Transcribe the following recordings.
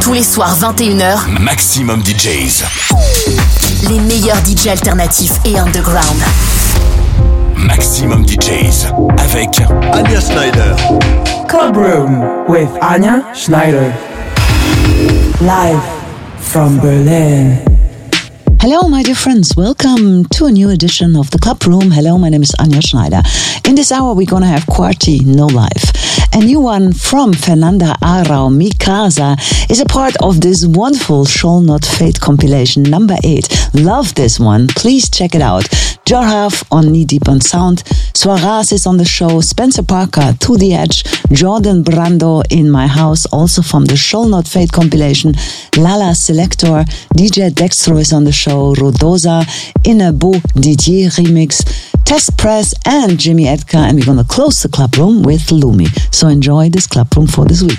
Tous les soirs 21h, Maximum DJs. Les meilleurs DJs alternatifs et underground. Maximum DJs avec Anya Schneider. Club Room with Anya Schneider. Live from Berlin. Hello, my dear friends. Welcome to a new edition of the Club Room. Hello, my name is Anja Schneider. In this hour, we're going to have Quarty No Life. A new one from Fernanda Arau, Mi Casa, is a part of this wonderful Shall Not Fade compilation, number eight. Love this one. Please check it out. Jorhaf on Knee Deep on Sound. Suarez is on the show. Spencer Parker, To The Edge. Jordan Brando in My House, also from the Shall Not Fade compilation. Lala Selector. DJ Dextro is on the show. Show, a beau DJ Remix, Test Press, and Jimmy Edgar. And we're going to close the club room with Lumi. So enjoy this club room for this week.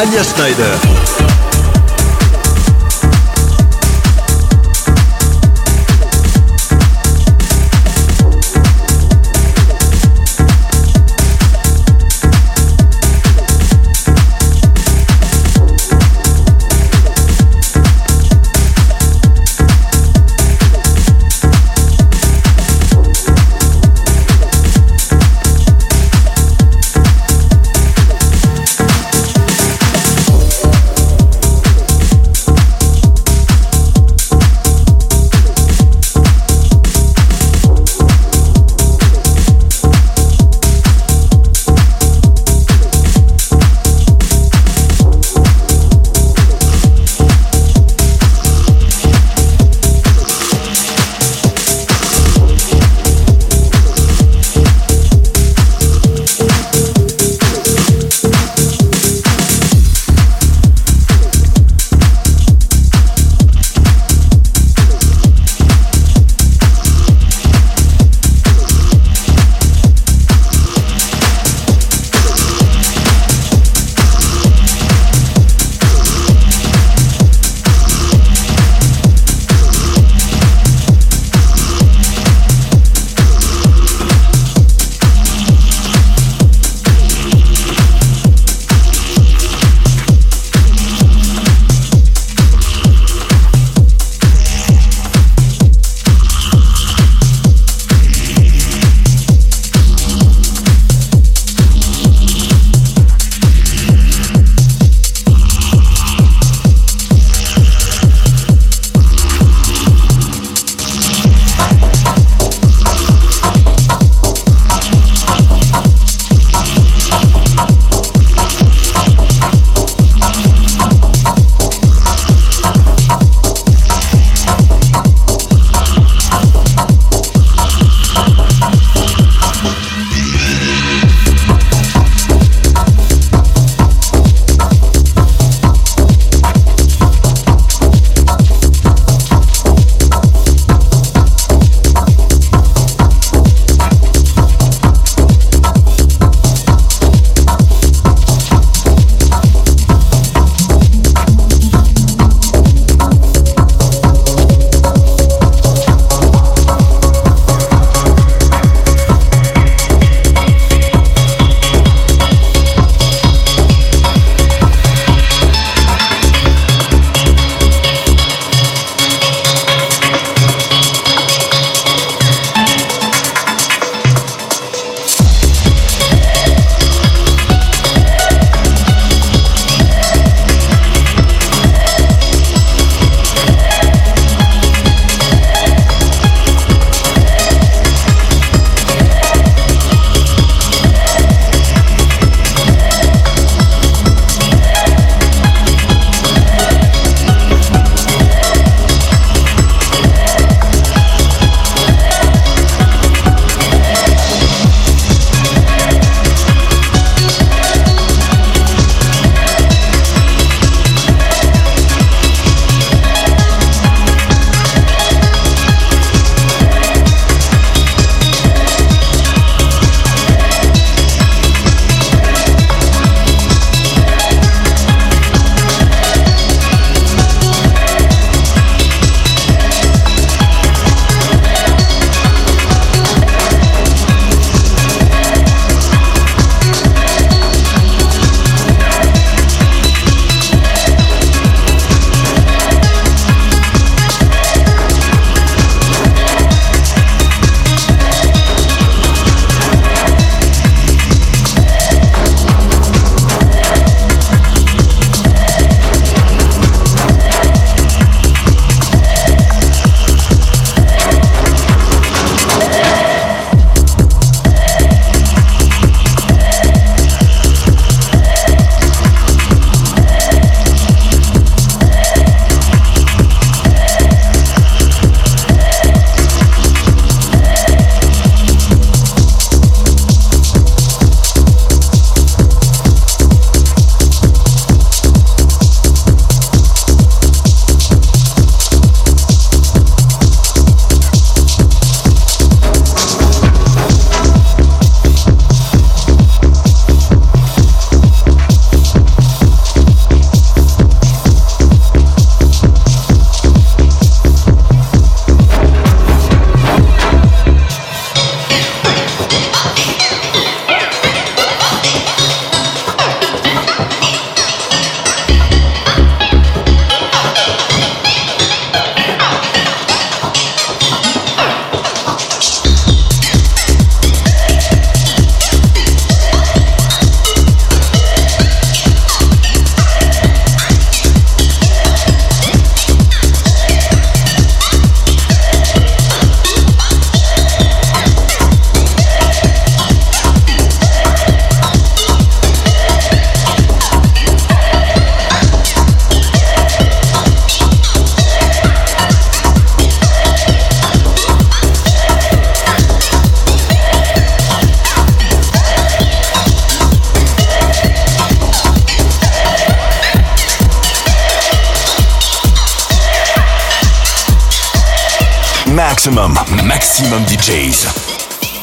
Anja Schneider.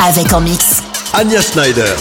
Avec en mix. Anya Schneider.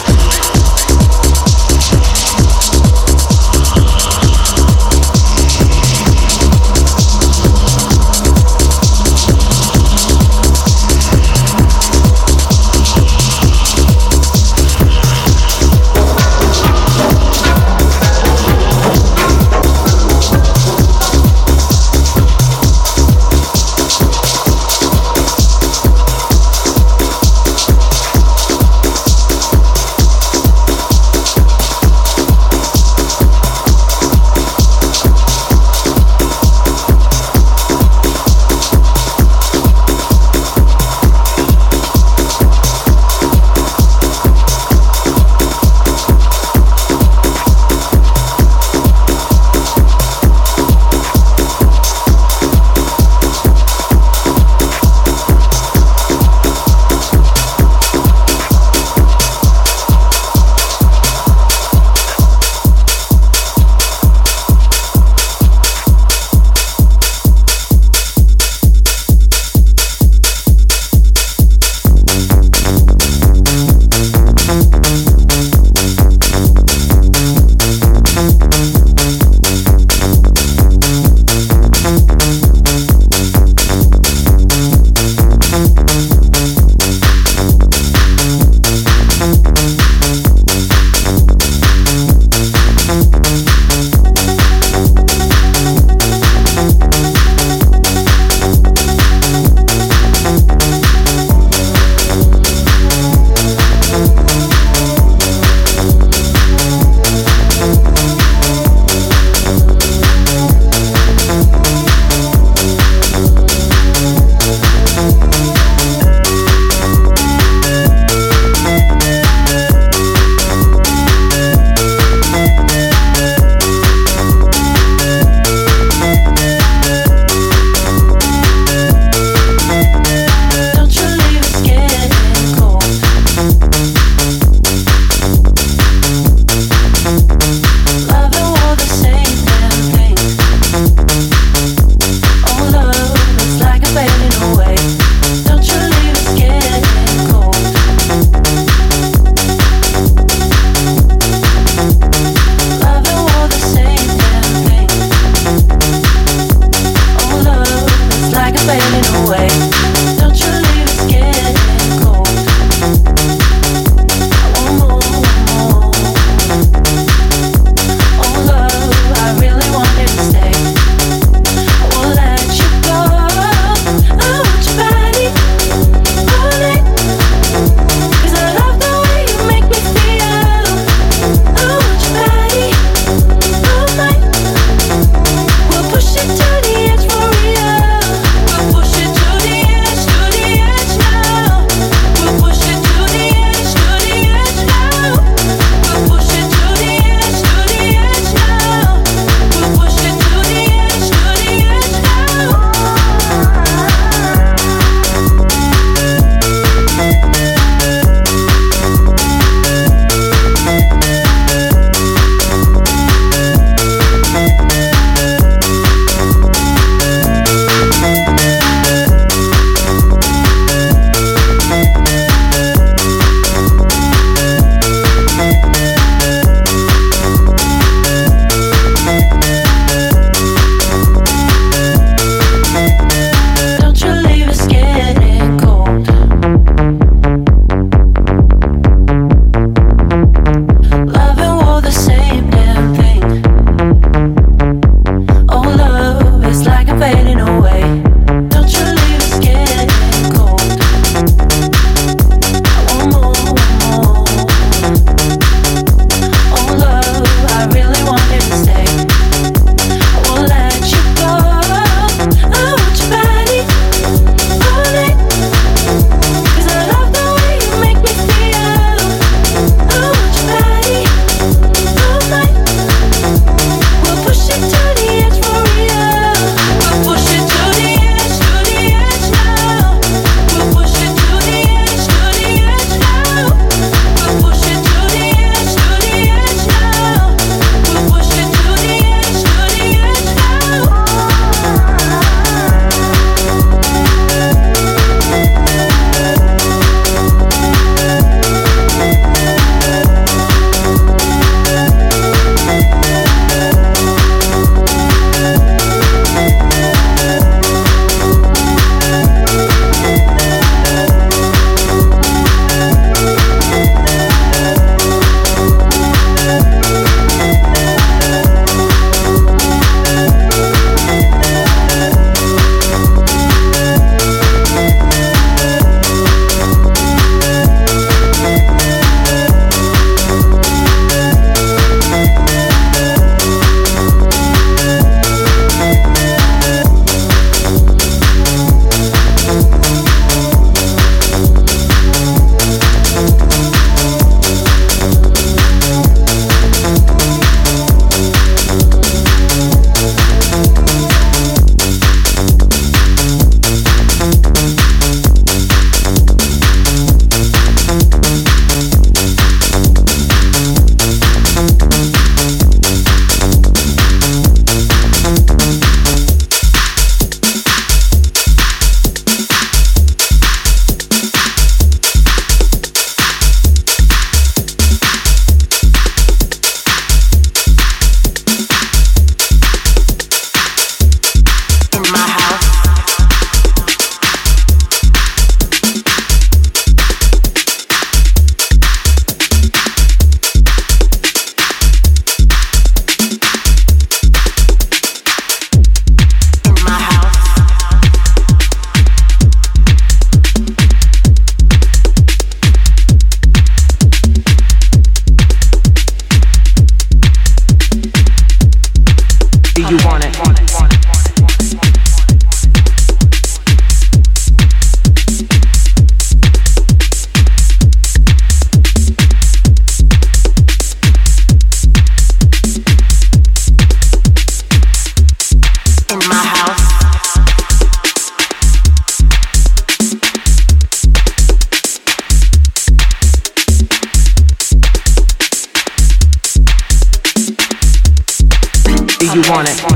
Want it?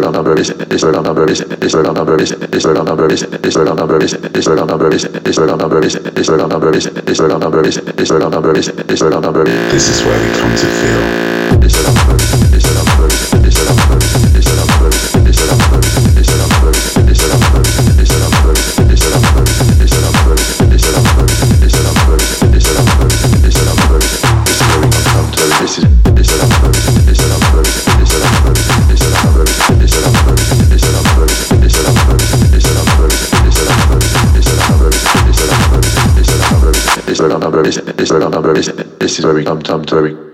Number number number number number number number number number number number This is where we come to feel where is it? This is where we come, come to where we...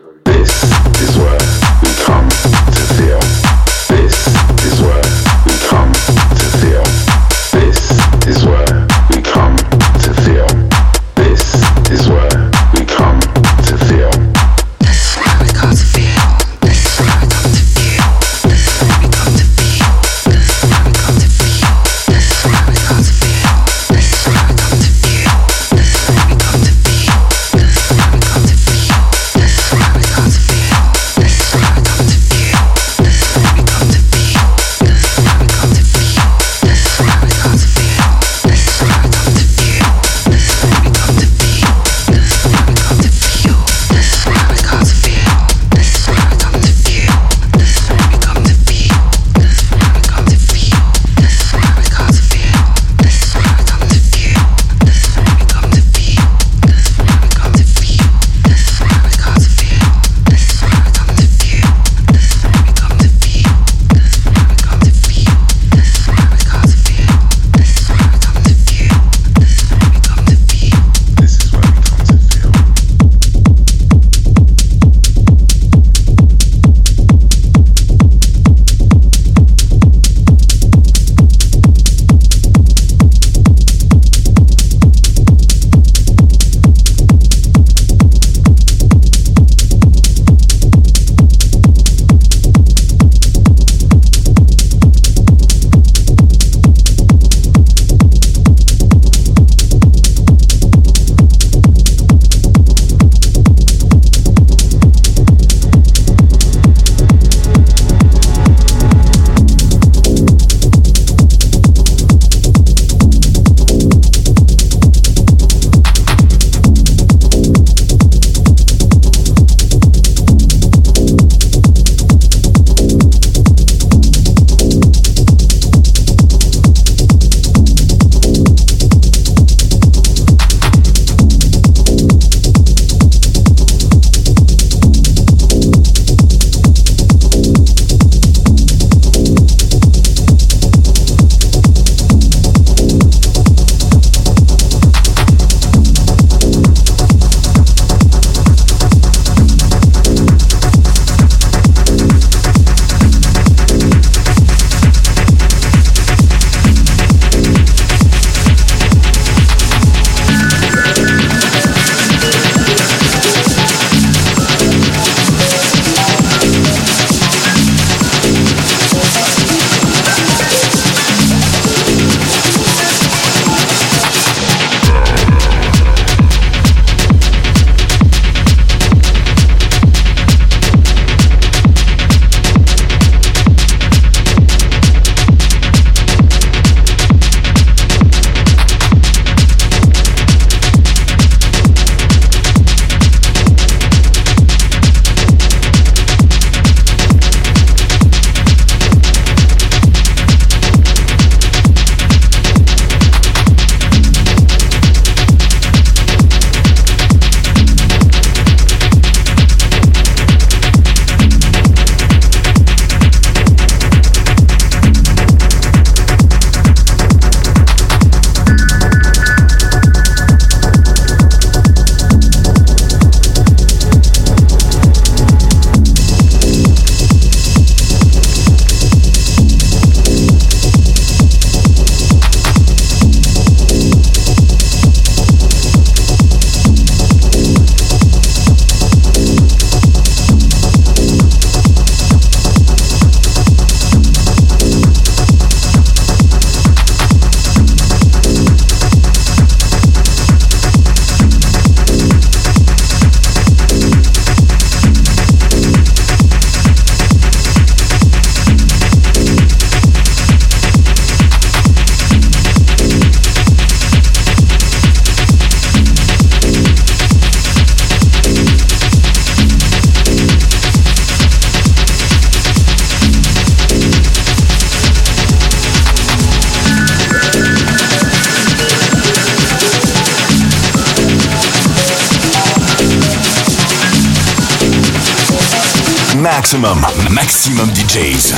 Maximum, maximum DJs.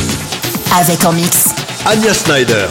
Avec en mix. Anya Snyder.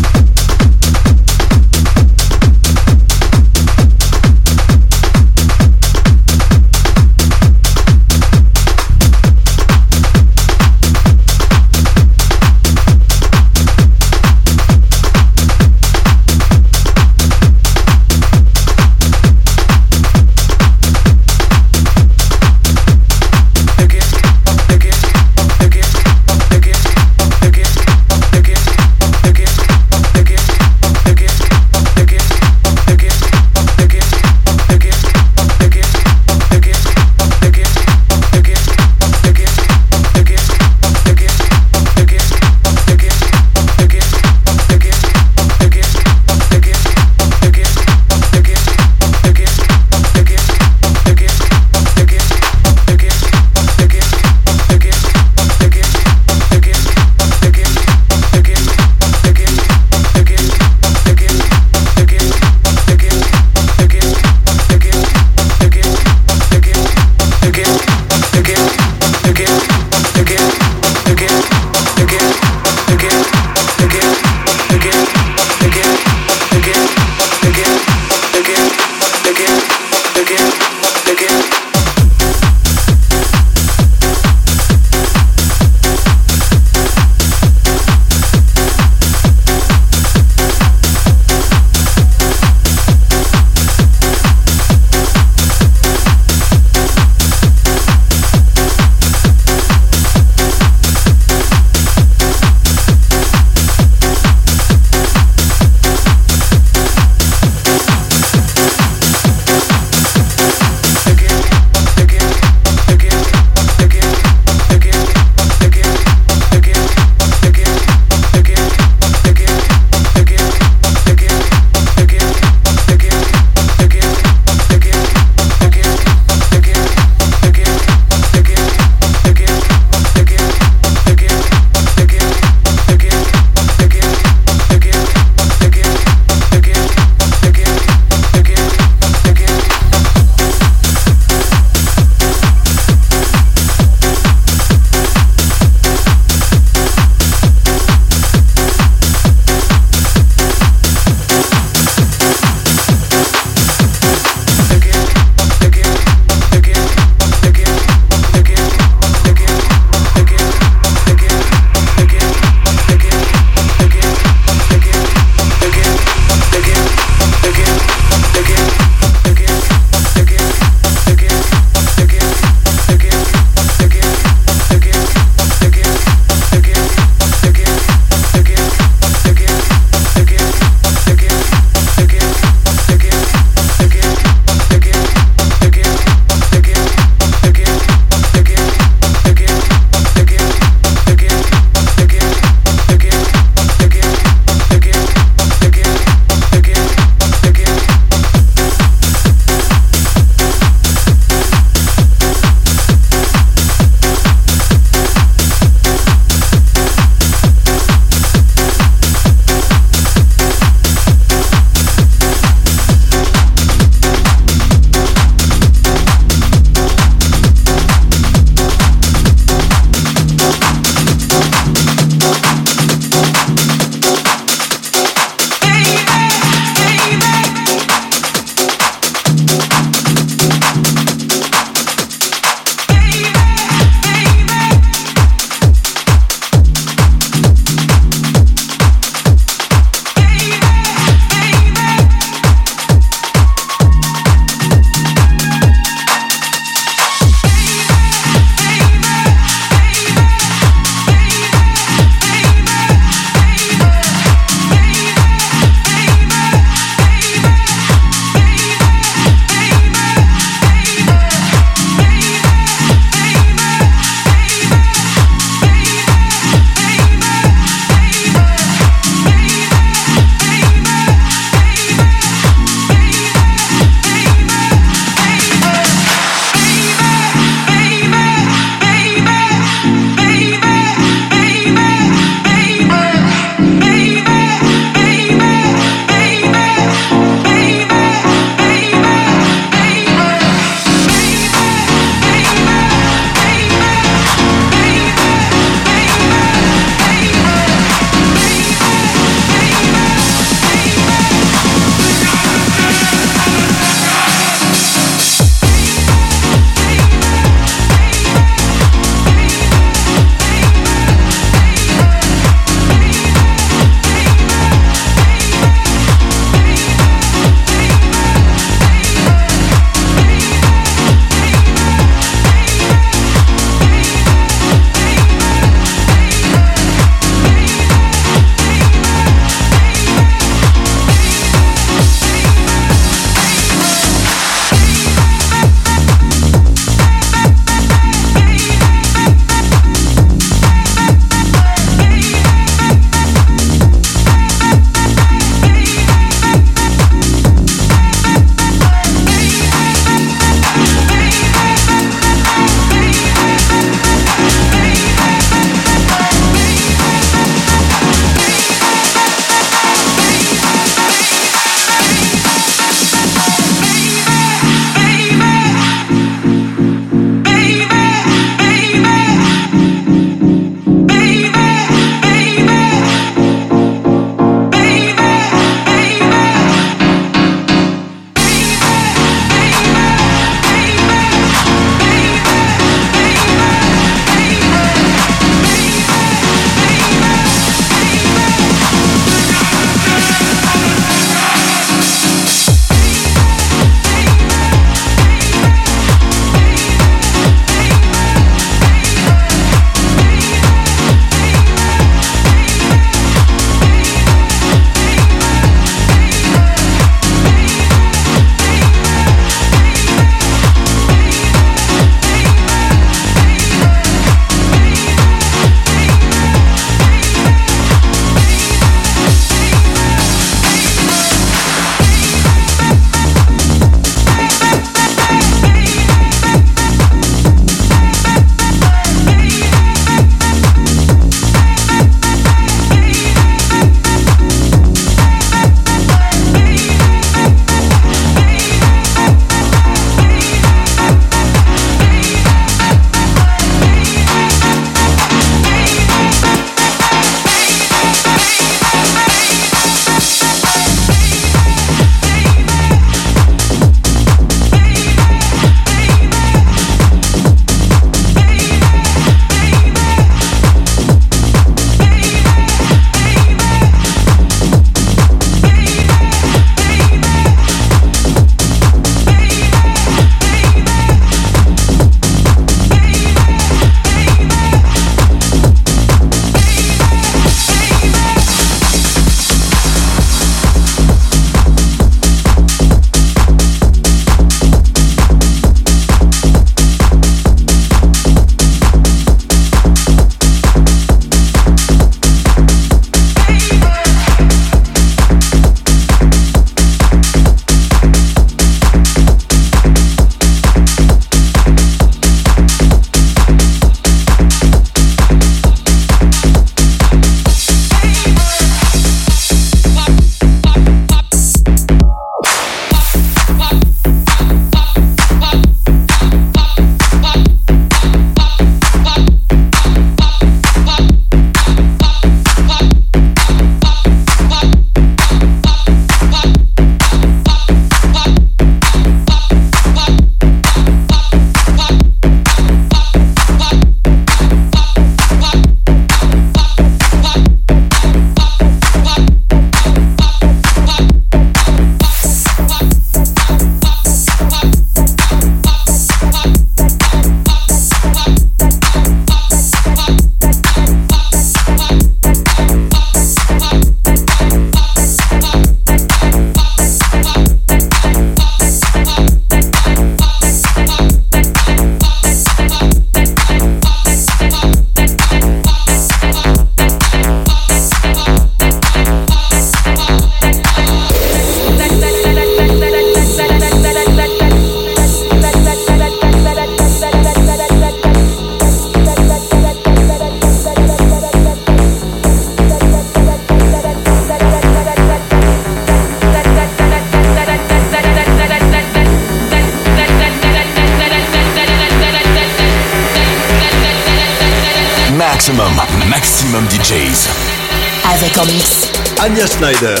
Anja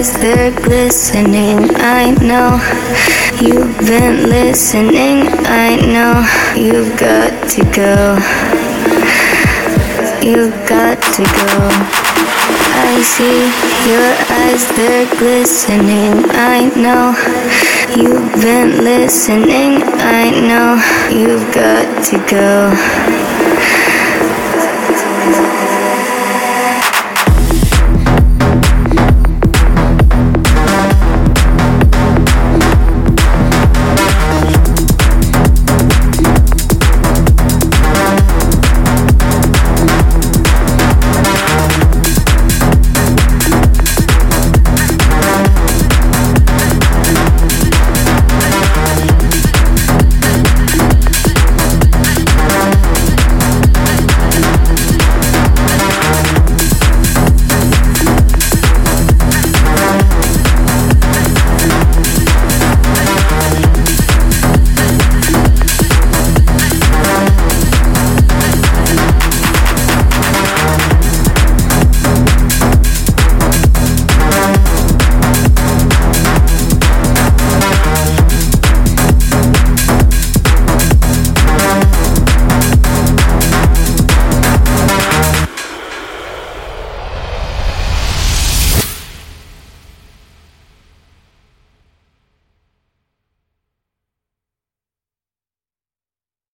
eyes, they're glistening. I know you've been listening. I know you've got to go. You've got to go. I see your eyes, they're glistening. I know you've been listening. I know you've got to go.